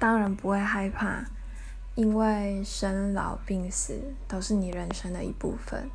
当然不会害怕因为生老病死都是你人生的一部分。